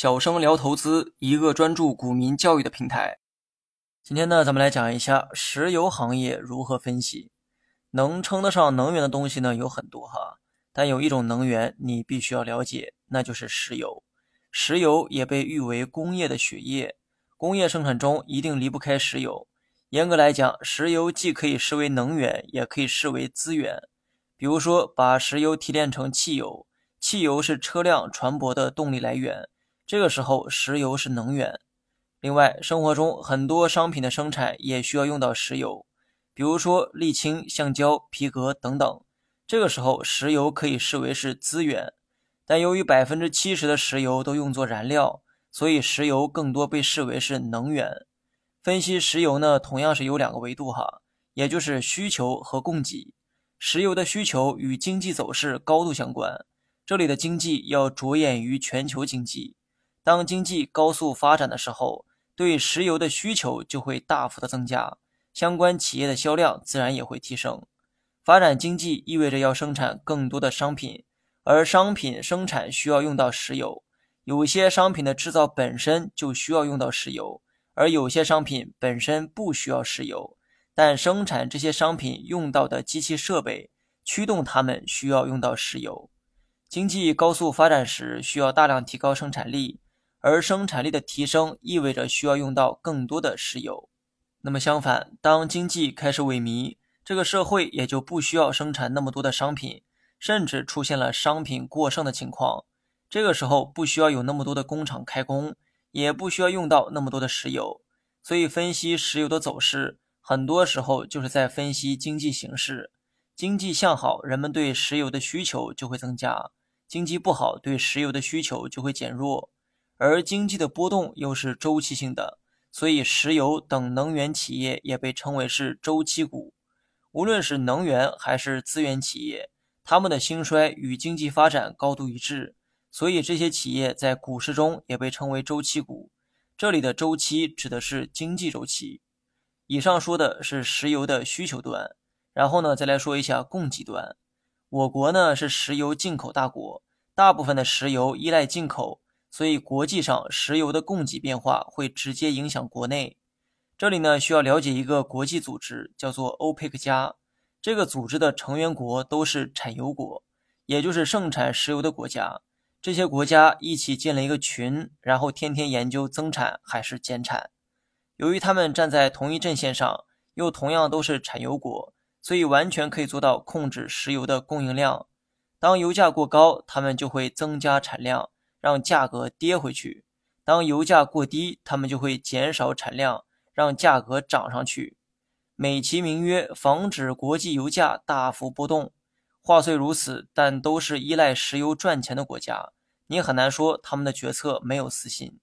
小生聊投资，一个专注股民教育的平台。今天呢，咱们来讲一下石油行业如何分析。能称得上能源的东西呢有很多哈，但有一种能源你必须要了解，那就是石油。石油也被誉为工业的血液，工业生产中一定离不开石油。严格来讲，石油既可以视为能源，也可以视为资源。比如说，把石油提炼成汽油。汽油是车辆船舶的动力来源，这个时候石油是能源。另外，生活中很多商品的生产也需要用到石油，比如说沥青、橡胶、皮革等等。这个时候，石油可以视为是资源。但由于百分之七十的石油都用作燃料，所以石油更多被视为是能源。分析石油呢，同样是有两个维度哈，也就是需求和供给。石油的需求与经济走势高度相关。这里的经济要着眼于全球经济，当经济高速发展的时候，对石油的需求就会大幅的增加，相关企业的销量自然也会提升。发展经济意味着要生产更多的商品，而商品生产需要用到石油。有些商品的制造本身就需要用到石油，而有些商品本身不需要石油，但生产这些商品用到的机器设备、驱动它们需要用到石油。经济高速发展时，需要大量提高生产力，而生产力的提升意味着需要用到更多的石油。那么相反，当经济开始萎靡，这个社会也就不需要生产那么多的商品，甚至出现了商品过剩的情况。这个时候不需要有那么多的工厂开工，也不需要用到那么多的石油。所以，分析石油的走势，很多时候就是在分析经济形势。经济向好，人们对石油的需求就会增加。经济不好，对石油的需求就会减弱，而经济的波动又是周期性的，所以石油等能源企业也被称为是周期股。无论是能源还是资源企业，他们的兴衰与经济发展高度一致，所以这些企业在股市中也被称为周期股。这里的周期指的是经济周期。以上说的是石油的需求端，然后呢，再来说一下供给端。我国呢是石油进口大国，大部分的石油依赖进口，所以国际上石油的供给变化会直接影响国内。这里呢需要了解一个国际组织，叫做欧佩克加。这个组织的成员国都是产油国，也就是盛产石油的国家。这些国家一起建了一个群，然后天天研究增产还是减产。由于他们站在同一阵线上，又同样都是产油国。所以完全可以做到控制石油的供应量。当油价过高，他们就会增加产量，让价格跌回去；当油价过低，他们就会减少产量，让价格涨上去。美其名曰防止国际油价大幅波动。话虽如此，但都是依赖石油赚钱的国家，你很难说他们的决策没有私心。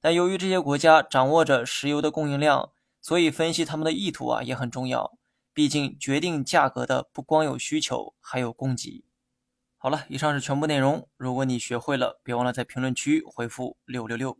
但由于这些国家掌握着石油的供应量，所以分析他们的意图啊也很重要。毕竟，决定价格的不光有需求，还有供给。好了，以上是全部内容。如果你学会了，别忘了在评论区回复六六六。